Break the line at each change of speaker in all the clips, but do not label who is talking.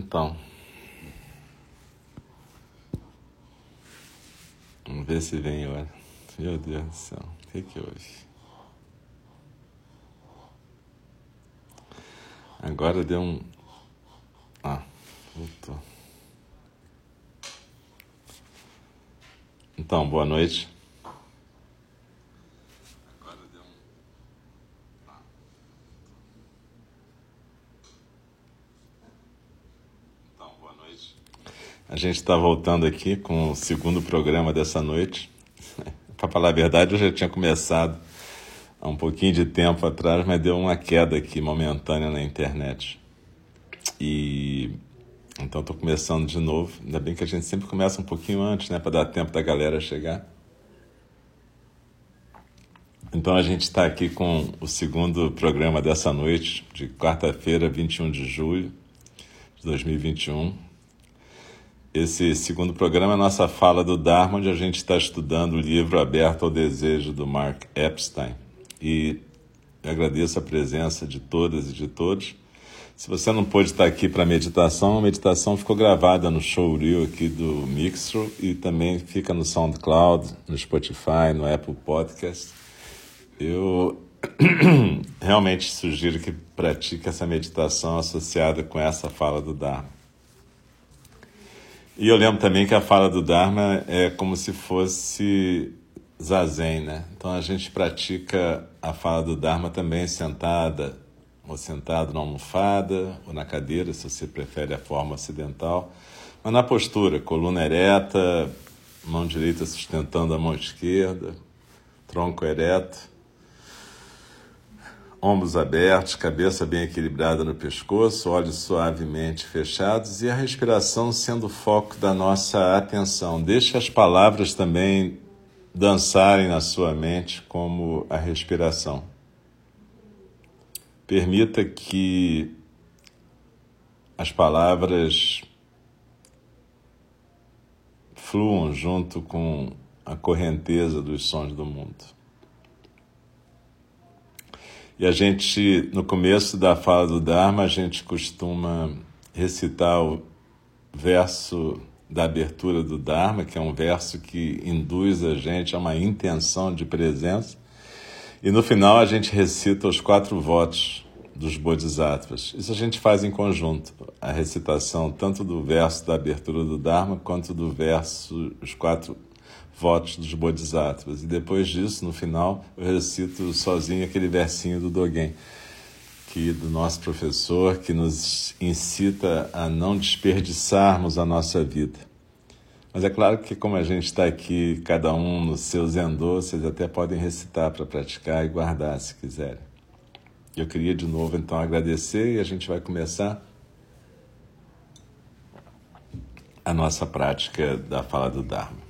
Então. Vamos ver se vem agora. Meu Deus do céu. O que, que houve? Agora deu um. Ah, voltou. Então, boa noite. A gente está voltando aqui com o segundo programa dessa noite. Para falar a verdade, eu já tinha começado há um pouquinho de tempo atrás, mas deu uma queda aqui momentânea na internet. E então estou começando de novo. Ainda bem que a gente sempre começa um pouquinho antes, né, para dar tempo da galera chegar. Então a gente está aqui com o segundo programa dessa noite, de quarta-feira, 21 de julho de 2021. Esse segundo programa é a nossa fala do Dharma, onde a gente está estudando o livro Aberto ao Desejo, do Mark Epstein. E agradeço a presença de todas e de todos. Se você não pôde estar aqui para a meditação, a meditação ficou gravada no showreel aqui do Mixtro e também fica no SoundCloud, no Spotify, no Apple Podcast. Eu realmente sugiro que pratique essa meditação associada com essa fala do Dharma. E eu lembro também que a fala do Dharma é como se fosse zazen, né? Então a gente pratica a fala do Dharma também sentada, ou sentado na almofada, ou na cadeira, se você prefere a forma ocidental, mas na postura, coluna ereta, mão direita sustentando a mão esquerda, tronco ereto, ombros abertos, cabeça bem equilibrada no pescoço, olhos suavemente fechados e a respiração sendo o foco da nossa atenção. Deixe as palavras também dançarem na sua mente como a respiração. Permita que as palavras fluam junto com a correnteza dos sons do mundo. E a gente, no começo da fala do Dharma, a gente costuma recitar o verso da abertura do Dharma, que é um verso que induz a gente a uma intenção de presença. E no final a gente recita os quatro votos dos Bodhisattvas. Isso a gente faz em conjunto, a recitação tanto do verso da abertura do Dharma quanto do verso, os quatro votos dos Bodhisattvas. E depois disso, no final, eu recito sozinho aquele versinho do Dogen, que do nosso professor, que nos incita a não desperdiçarmos a nossa vida. Mas é claro que como a gente está aqui, cada um no seu zendô, vocês até podem recitar para praticar e guardar se quiserem. Eu queria de novo então agradecer e a gente vai começar a nossa prática da fala do Dharma.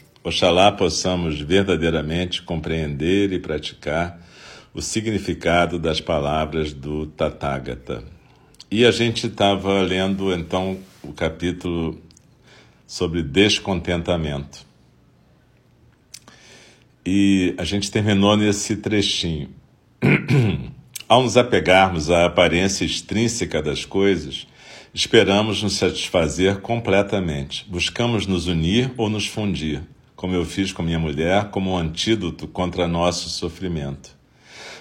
Oxalá possamos verdadeiramente compreender e praticar o significado das palavras do Tathagata. E a gente estava lendo então o capítulo sobre descontentamento. E a gente terminou nesse trechinho. Ao nos apegarmos à aparência extrínseca das coisas, esperamos nos satisfazer completamente. Buscamos nos unir ou nos fundir como eu fiz com minha mulher, como um antídoto contra nosso sofrimento.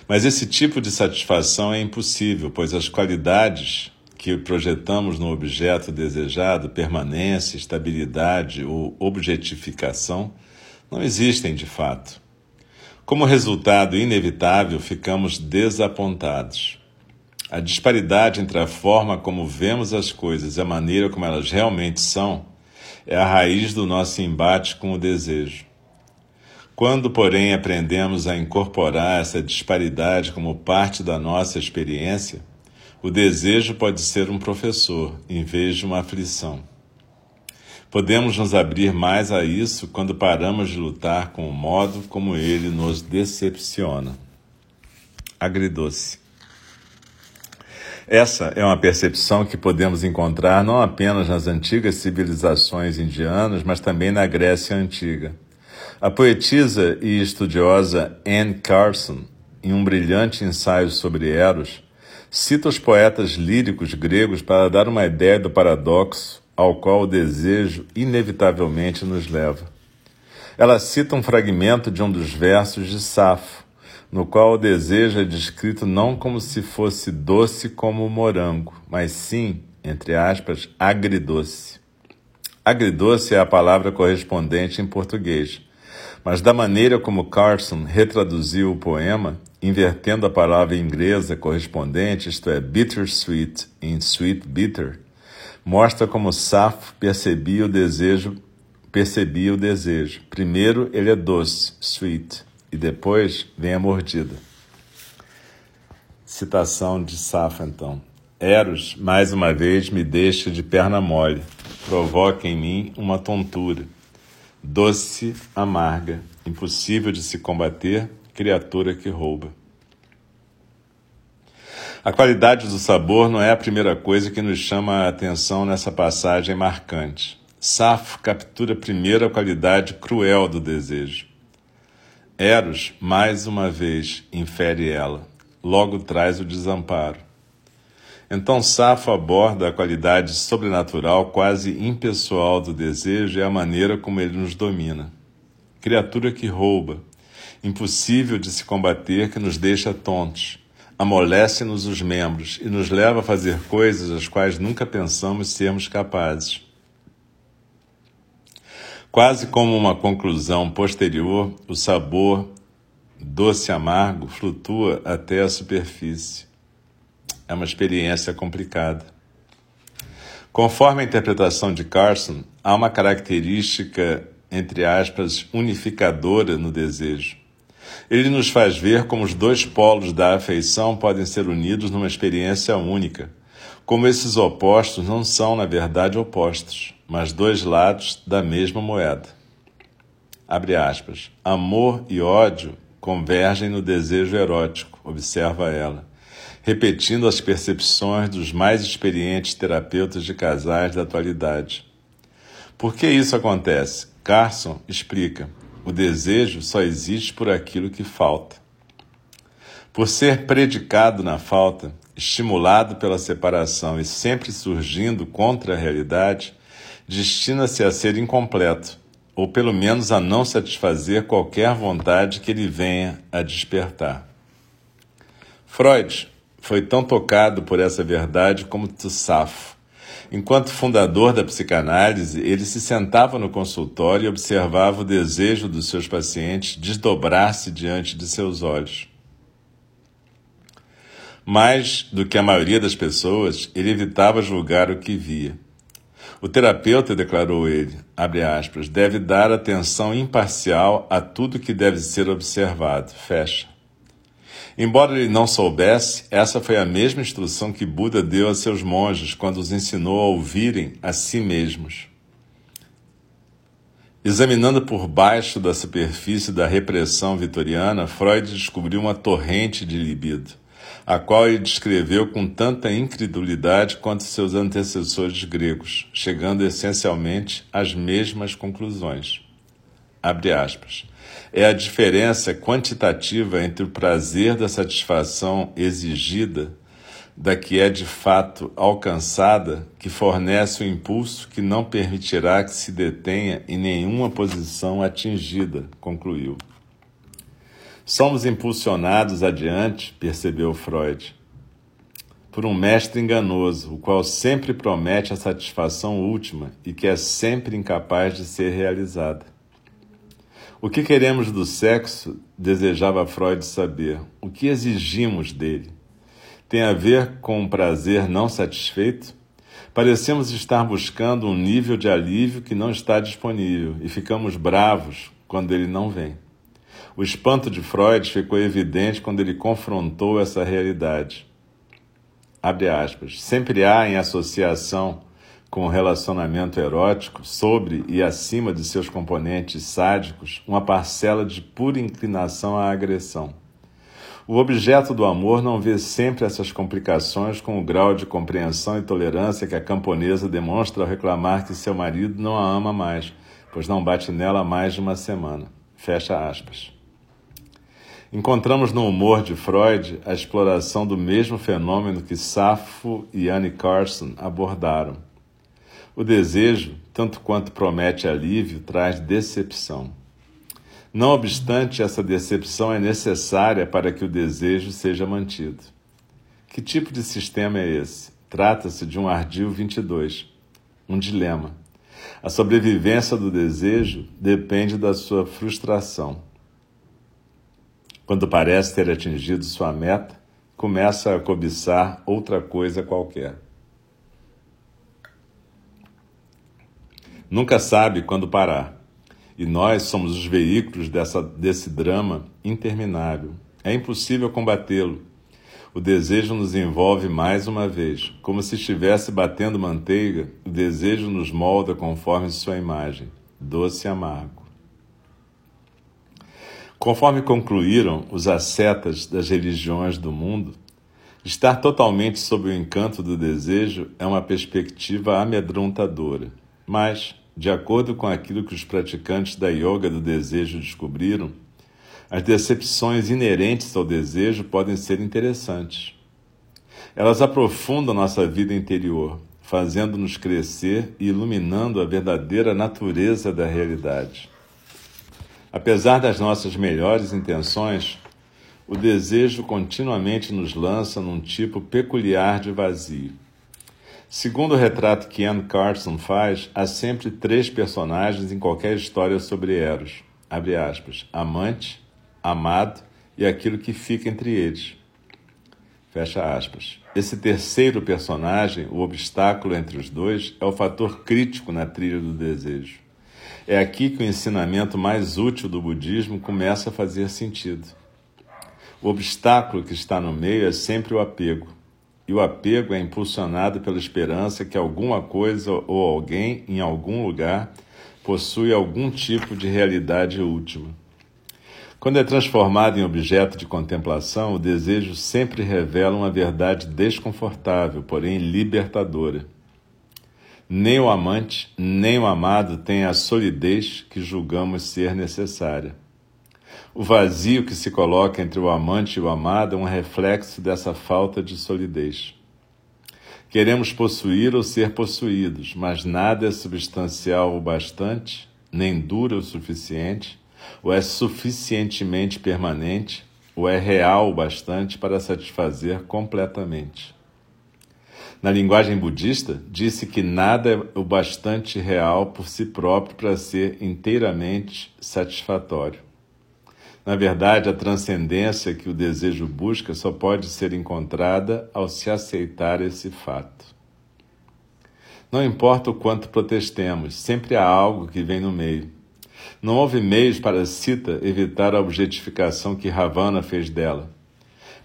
Mas esse tipo de satisfação é impossível, pois as qualidades que projetamos no objeto desejado, permanência, estabilidade ou objetificação, não existem de fato. Como resultado inevitável, ficamos desapontados. A disparidade entre a forma como vemos as coisas e a maneira como elas realmente são é a raiz do nosso embate com o desejo. Quando, porém, aprendemos a incorporar essa disparidade como parte da nossa experiência, o desejo pode ser um professor em vez de uma aflição. Podemos nos abrir mais a isso quando paramos de lutar com o modo como ele nos decepciona. Agridoce. Essa é uma percepção que podemos encontrar não apenas nas antigas civilizações indianas, mas também na Grécia Antiga. A poetisa e estudiosa Anne Carson, em um brilhante ensaio sobre Eros, cita os poetas líricos gregos para dar uma ideia do paradoxo ao qual o desejo inevitavelmente nos leva. Ela cita um fragmento de um dos versos de Safo, no qual o desejo é descrito não como se fosse doce como o morango, mas sim, entre aspas, agridoce. Agridoce é a palavra correspondente em português, mas da maneira como Carson retraduziu o poema, invertendo a palavra inglesa correspondente, isto é, bittersweet em sweet bitter, mostra como Safo percebia o desejo, percebia o desejo. Primeiro ele é doce, sweet, e depois vem a mordida. Citação de Safo, então. Eros, mais uma vez, me deixa de perna mole, provoca em mim uma tontura. Doce, amarga, impossível de se combater, criatura que rouba. A qualidade do sabor não é a primeira coisa que nos chama a atenção nessa passagem marcante. Safo captura primeiro a qualidade cruel do desejo. Eros, mais uma vez, infere ela, logo traz o desamparo. Então Safo aborda a qualidade sobrenatural, quase impessoal do desejo e a maneira como ele nos domina. Criatura que rouba, impossível de se combater, que nos deixa tontos, amolece-nos os membros e nos leva a fazer coisas as quais nunca pensamos sermos capazes. Quase como uma conclusão posterior, o sabor doce amargo flutua até a superfície. É uma experiência complicada. Conforme a interpretação de Carson, há uma característica, entre aspas, unificadora no desejo. Ele nos faz ver como os dois polos da afeição podem ser unidos numa experiência única, como esses opostos não são, na verdade, opostos mas dois lados da mesma moeda. Abre aspas. Amor e ódio convergem no desejo erótico, observa ela, repetindo as percepções dos mais experientes terapeutas de casais da atualidade. Por que isso acontece? Carson explica: o desejo só existe por aquilo que falta. Por ser predicado na falta, estimulado pela separação e sempre surgindo contra a realidade, destina-se a ser incompleto, ou pelo menos a não satisfazer qualquer vontade que ele venha a despertar. Freud foi tão tocado por essa verdade como Tussafo. Enquanto fundador da psicanálise, ele se sentava no consultório e observava o desejo dos seus pacientes desdobrar-se diante de seus olhos. Mais do que a maioria das pessoas, ele evitava julgar o que via. O terapeuta, declarou ele, abre aspas, deve dar atenção imparcial a tudo que deve ser observado, fecha. Embora ele não soubesse, essa foi a mesma instrução que Buda deu a seus monges quando os ensinou a ouvirem a si mesmos. Examinando por baixo da superfície da repressão vitoriana, Freud descobriu uma torrente de libido a qual ele descreveu com tanta incredulidade quanto seus antecessores gregos, chegando essencialmente às mesmas conclusões. Abre aspas. É a diferença quantitativa entre o prazer da satisfação exigida da que é de fato alcançada que fornece o impulso que não permitirá que se detenha em nenhuma posição atingida, concluiu. Somos impulsionados adiante, percebeu Freud. por um mestre enganoso, o qual sempre promete a satisfação última e que é sempre incapaz de ser realizada. O que queremos do sexo, desejava Freud saber. O que exigimos dele? Tem a ver com um prazer não satisfeito? Parecemos estar buscando um nível de alívio que não está disponível e ficamos bravos quando ele não vem. O espanto de Freud ficou evidente quando ele confrontou essa realidade. Abre aspas. Sempre há em associação com o relacionamento erótico, sobre e acima de seus componentes sádicos, uma parcela de pura inclinação à agressão. O objeto do amor não vê sempre essas complicações com o grau de compreensão e tolerância que a camponesa demonstra ao reclamar que seu marido não a ama mais, pois não bate nela mais de uma semana. Fecha aspas. Encontramos no humor de Freud a exploração do mesmo fenômeno que Safo e Anne Carson abordaram o desejo, tanto quanto promete alívio, traz decepção. Não obstante, essa decepção é necessária para que o desejo seja mantido. Que tipo de sistema é esse? Trata-se de um ardil 22, um dilema. A sobrevivência do desejo depende da sua frustração. Quando parece ter atingido sua meta, começa a cobiçar outra coisa qualquer. Nunca sabe quando parar. E nós somos os veículos dessa, desse drama interminável. É impossível combatê-lo. O desejo nos envolve mais uma vez. Como se estivesse batendo manteiga, o desejo nos molda conforme sua imagem, doce e amargo. Conforme concluíram os ascetas das religiões do mundo, estar totalmente sob o encanto do desejo é uma perspectiva amedrontadora. Mas, de acordo com aquilo que os praticantes da yoga do desejo descobriram, as decepções inerentes ao desejo podem ser interessantes. Elas aprofundam nossa vida interior, fazendo-nos crescer e iluminando a verdadeira natureza da realidade. Apesar das nossas melhores intenções, o desejo continuamente nos lança num tipo peculiar de vazio. Segundo o retrato que Anne Carson faz, há sempre três personagens em qualquer história sobre Eros. Aspas. Amante, amado e aquilo que fica entre eles. Fecha aspas. Esse terceiro personagem, o obstáculo entre os dois, é o fator crítico na trilha do desejo. É aqui que o ensinamento mais útil do budismo começa a fazer sentido. O obstáculo que está no meio é sempre o apego e o apego é impulsionado pela esperança que alguma coisa ou alguém em algum lugar possui algum tipo de realidade última. Quando é transformado em objeto de contemplação, o desejo sempre revela uma verdade desconfortável, porém libertadora. Nem o amante, nem o amado têm a solidez que julgamos ser necessária. O vazio que se coloca entre o amante e o amado é um reflexo dessa falta de solidez. Queremos possuir ou ser possuídos, mas nada é substancial o bastante, nem dura o suficiente, ou é suficientemente permanente, ou é real o bastante para satisfazer completamente. Na linguagem budista, disse que nada é o bastante real por si próprio para ser inteiramente satisfatório. Na verdade, a transcendência que o desejo busca só pode ser encontrada ao se aceitar esse fato. Não importa o quanto protestemos, sempre há algo que vem no meio. Não houve meios para Sita evitar a objetificação que Ravana fez dela.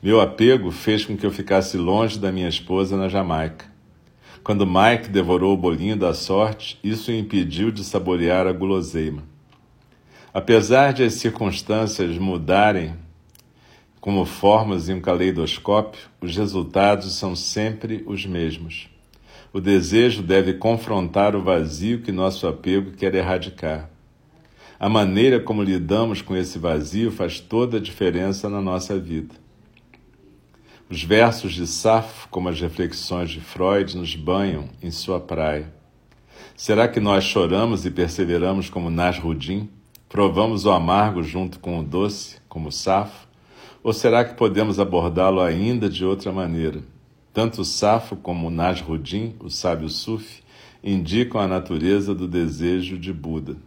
Meu apego fez com que eu ficasse longe da minha esposa na Jamaica. Quando Mike devorou o bolinho da sorte, isso o impediu de saborear a guloseima. Apesar de as circunstâncias mudarem como formas em um caleidoscópio, os resultados são sempre os mesmos. O desejo deve confrontar o vazio que nosso apego quer erradicar. A maneira como lidamos com esse vazio faz toda a diferença na nossa vida. Os versos de Safo, como as reflexões de Freud, nos banham em sua praia. Será que nós choramos e perseveramos como Nasrudim? Provamos o amargo junto com o doce, como safo? Ou será que podemos abordá-lo ainda de outra maneira? Tanto Safo como Nasruddin, o sábio Sufi, indicam a natureza do desejo de Buda.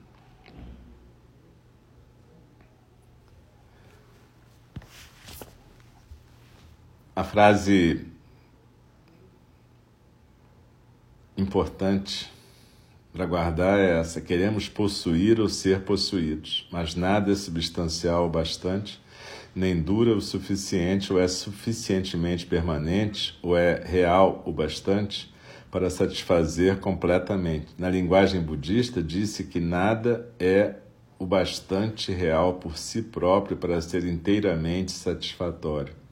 A frase importante para guardar é essa: queremos possuir ou ser possuídos, mas nada é substancial o bastante, nem dura o suficiente, ou é suficientemente permanente, ou é real o bastante para satisfazer completamente. Na linguagem budista, disse que nada é o bastante real por si próprio para ser inteiramente satisfatório.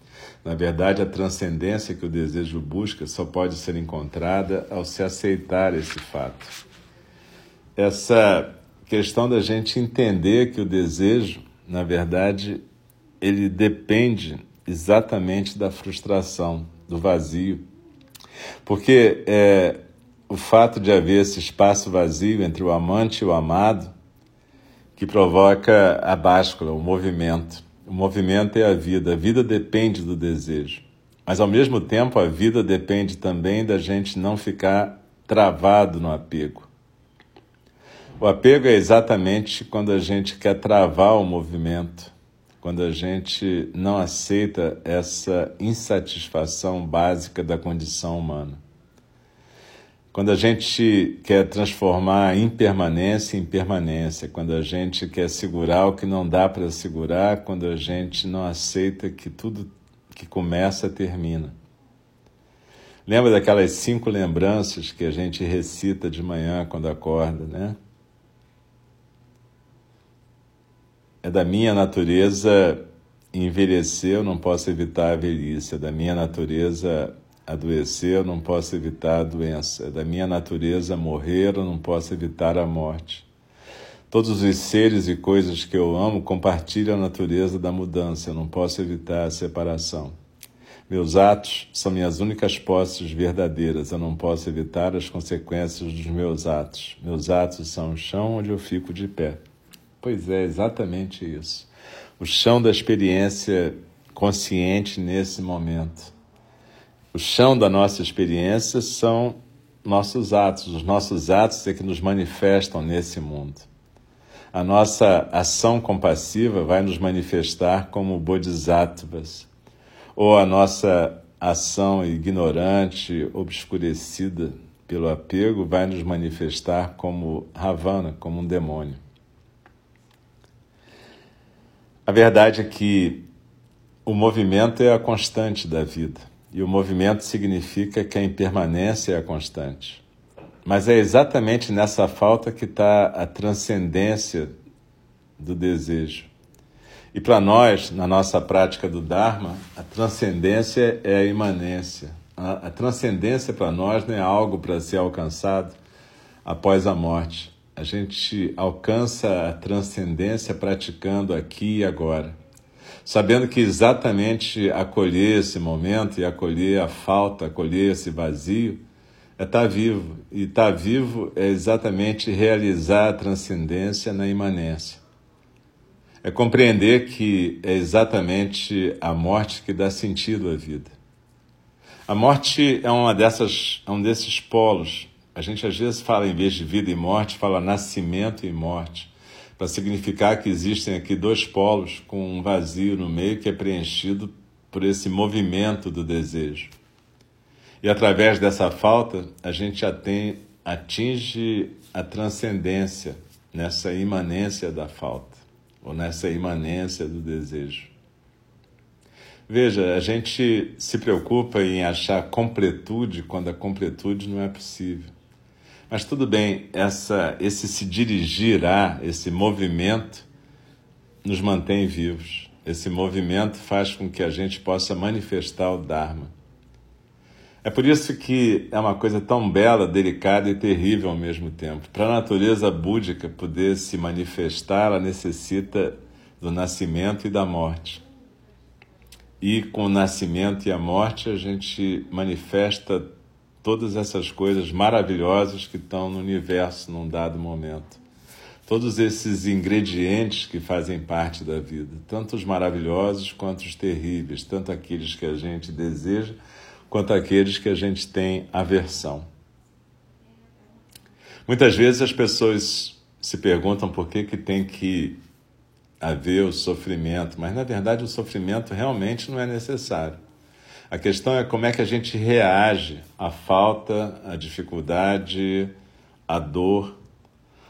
Na verdade, a transcendência que o desejo busca só pode ser encontrada ao se aceitar esse fato. Essa questão da gente entender que o desejo, na verdade, ele depende exatamente da frustração, do vazio. Porque é, o fato de haver esse espaço vazio entre o amante e o amado que provoca a báscula, o movimento. O movimento é a vida, a vida depende do desejo. Mas ao mesmo tempo, a vida depende também da gente não ficar travado no apego. O apego é exatamente quando a gente quer travar o movimento, quando a gente não aceita essa insatisfação básica da condição humana. Quando a gente quer transformar impermanência em permanência, quando a gente quer segurar o que não dá para segurar, quando a gente não aceita que tudo que começa termina. Lembra daquelas cinco lembranças que a gente recita de manhã quando acorda, né? É da minha natureza envelhecer, eu não posso evitar a velhice. É da minha natureza adoecer, eu não posso evitar a doença. É da minha natureza morrer, eu não posso evitar a morte. Todos os seres e coisas que eu amo compartilham a natureza da mudança, eu não posso evitar a separação. Meus atos são minhas únicas posses verdadeiras, eu não posso evitar as consequências dos meus atos. Meus atos são o chão onde eu fico de pé. Pois é, exatamente isso. O chão da experiência consciente nesse momento. O chão da nossa experiência são nossos atos. Os nossos atos é que nos manifestam nesse mundo. A nossa ação compassiva vai nos manifestar como bodhisattvas, ou a nossa ação ignorante, obscurecida pelo apego, vai nos manifestar como Ravana, como um demônio. A verdade é que o movimento é a constante da vida. E o movimento significa que a impermanência é a constante. Mas é exatamente nessa falta que está a transcendência do desejo. E para nós, na nossa prática do Dharma, a transcendência é a imanência. A, a transcendência para nós não é algo para ser alcançado após a morte. A gente alcança a transcendência praticando aqui e agora sabendo que exatamente acolher esse momento e acolher a falta, acolher esse vazio, é estar tá vivo. E estar tá vivo é exatamente realizar a transcendência na imanência. É compreender que é exatamente a morte que dá sentido à vida. A morte é uma dessas, é um desses polos. A gente às vezes fala, em vez de vida e morte, fala nascimento e morte para significar que existem aqui dois polos com um vazio no meio que é preenchido por esse movimento do desejo. E através dessa falta, a gente atinge a transcendência nessa imanência da falta, ou nessa imanência do desejo. Veja, a gente se preocupa em achar completude quando a completude não é possível. Mas tudo bem, essa, esse se dirigir a, esse movimento, nos mantém vivos. Esse movimento faz com que a gente possa manifestar o Dharma. É por isso que é uma coisa tão bela, delicada e terrível ao mesmo tempo. Para a natureza búdica poder se manifestar, ela necessita do nascimento e da morte. E com o nascimento e a morte, a gente manifesta todas essas coisas maravilhosas que estão no universo num dado momento. Todos esses ingredientes que fazem parte da vida, tanto os maravilhosos quanto os terríveis, tanto aqueles que a gente deseja quanto aqueles que a gente tem aversão. Muitas vezes as pessoas se perguntam por que, que tem que haver o sofrimento, mas na verdade o sofrimento realmente não é necessário. A questão é como é que a gente reage à falta, à dificuldade, à dor,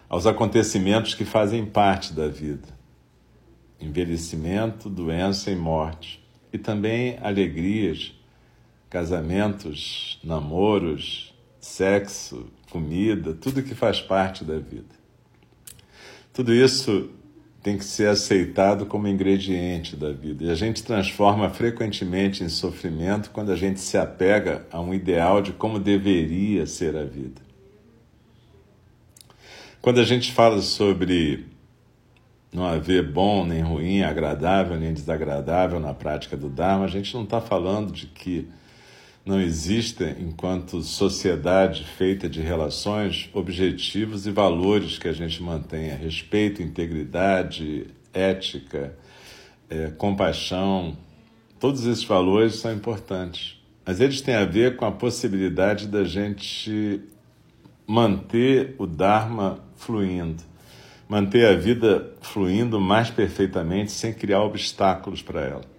aos acontecimentos que fazem parte da vida. Envelhecimento, doença e morte. E também alegrias, casamentos, namoros, sexo, comida, tudo que faz parte da vida. Tudo isso tem que ser aceitado como ingrediente da vida. E a gente transforma frequentemente em sofrimento quando a gente se apega a um ideal de como deveria ser a vida. Quando a gente fala sobre não haver bom nem ruim, agradável nem desagradável na prática do Dharma, a gente não está falando de que não existe, enquanto sociedade feita de relações, objetivos e valores que a gente mantenha: respeito, integridade, ética, é, compaixão. Todos esses valores são importantes, mas eles têm a ver com a possibilidade da gente manter o Dharma fluindo, manter a vida fluindo mais perfeitamente sem criar obstáculos para ela.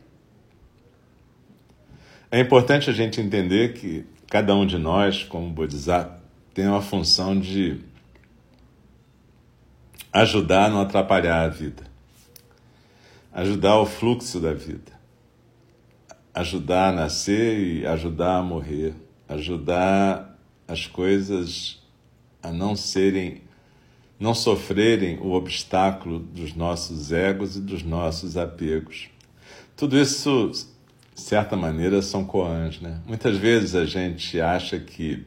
É importante a gente entender que cada um de nós, como Bodhisattva, tem uma função de ajudar a não atrapalhar a vida, ajudar o fluxo da vida, ajudar a nascer e ajudar a morrer, ajudar as coisas a não serem, não sofrerem o obstáculo dos nossos egos e dos nossos apegos. Tudo isso de certa maneira, são koans. Né? Muitas vezes a gente acha que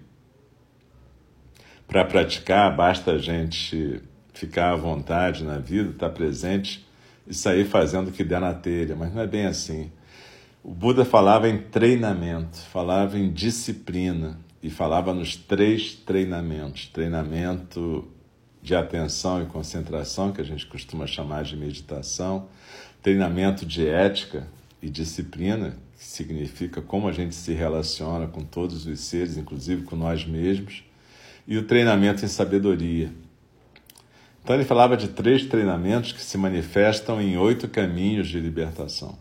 para praticar basta a gente ficar à vontade na vida, estar tá presente e sair fazendo o que der na telha, mas não é bem assim. O Buda falava em treinamento, falava em disciplina e falava nos três treinamentos: treinamento de atenção e concentração, que a gente costuma chamar de meditação, treinamento de ética, e disciplina, que significa como a gente se relaciona com todos os seres, inclusive com nós mesmos, e o treinamento em sabedoria. Então ele falava de três treinamentos que se manifestam em oito caminhos de libertação.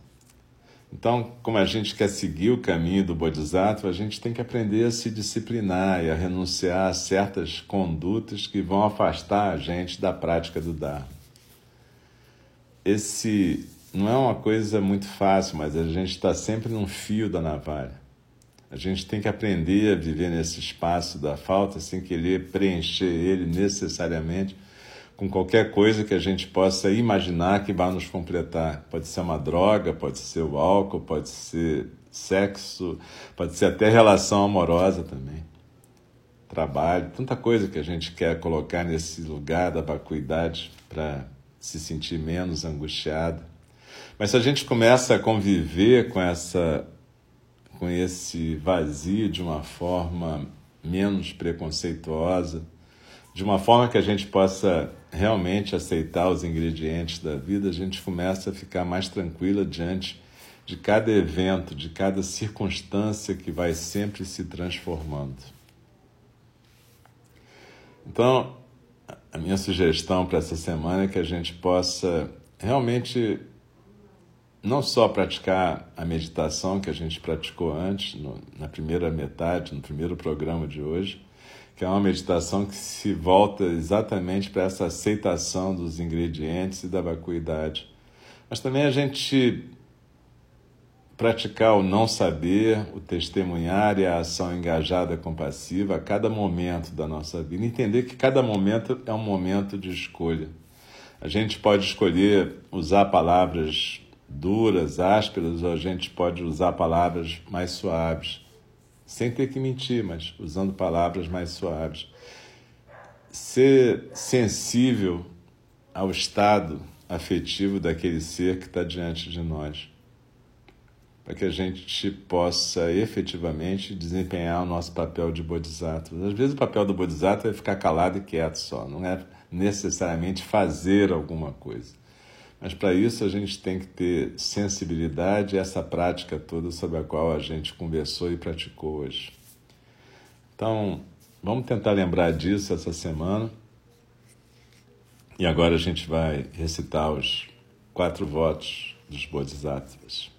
Então, como a gente quer seguir o caminho do Bodhisattva, a gente tem que aprender a se disciplinar e a renunciar a certas condutas que vão afastar a gente da prática do Dharma. Esse não é uma coisa muito fácil, mas a gente está sempre num fio da navalha. A gente tem que aprender a viver nesse espaço da falta sem querer preencher ele necessariamente com qualquer coisa que a gente possa imaginar que vai nos completar. Pode ser uma droga, pode ser o álcool, pode ser sexo, pode ser até relação amorosa também. Trabalho, tanta coisa que a gente quer colocar nesse lugar da vacuidade para se sentir menos angustiado. Mas se a gente começa a conviver com essa com esse vazio de uma forma menos preconceituosa, de uma forma que a gente possa realmente aceitar os ingredientes da vida, a gente começa a ficar mais tranquila diante de cada evento, de cada circunstância que vai sempre se transformando. Então, a minha sugestão para essa semana é que a gente possa realmente não só praticar a meditação que a gente praticou antes, no, na primeira metade, no primeiro programa de hoje, que é uma meditação que se volta exatamente para essa aceitação dos ingredientes e da vacuidade. Mas também a gente praticar o não saber, o testemunhar e a ação engajada compassiva a cada momento da nossa vida. Entender que cada momento é um momento de escolha. A gente pode escolher usar palavras duras, ásperas, ou a gente pode usar palavras mais suaves, sem ter que mentir, mas usando palavras mais suaves. Ser sensível ao estado afetivo daquele ser que está diante de nós, para que a gente possa efetivamente desempenhar o nosso papel de bodhisattva. Às vezes o papel do bodhisattva é ficar calado e quieto só, não é necessariamente fazer alguma coisa Mas para isso a gente tem que ter sensibilidade essa prática toda sobre a qual a gente conversou e praticou hoje. Então, vamos tentar lembrar disso essa semana. E agora a gente vai recitar os quatro votos dos Bodhisattvas.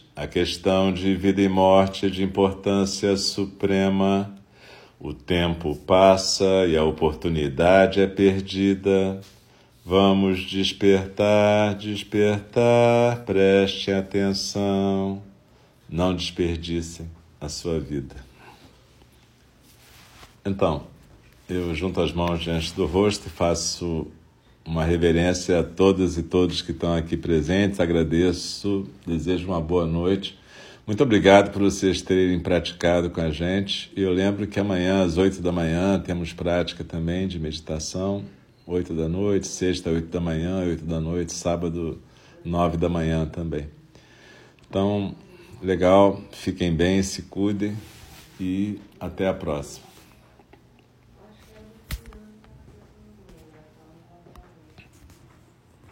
a questão de vida e morte é de importância suprema. O tempo passa e a oportunidade é perdida. Vamos despertar, despertar, preste atenção. Não desperdicem a sua vida. Então, eu junto as mãos diante do rosto e faço uma reverência a todas e todos que estão aqui presentes. Agradeço, desejo uma boa noite. Muito obrigado por vocês terem praticado com a gente. E eu lembro que amanhã, às oito da manhã, temos prática também de meditação. Oito da noite, sexta, oito da manhã, oito da noite, sábado, nove da manhã também. Então, legal, fiquem bem, se cuidem e até a próxima.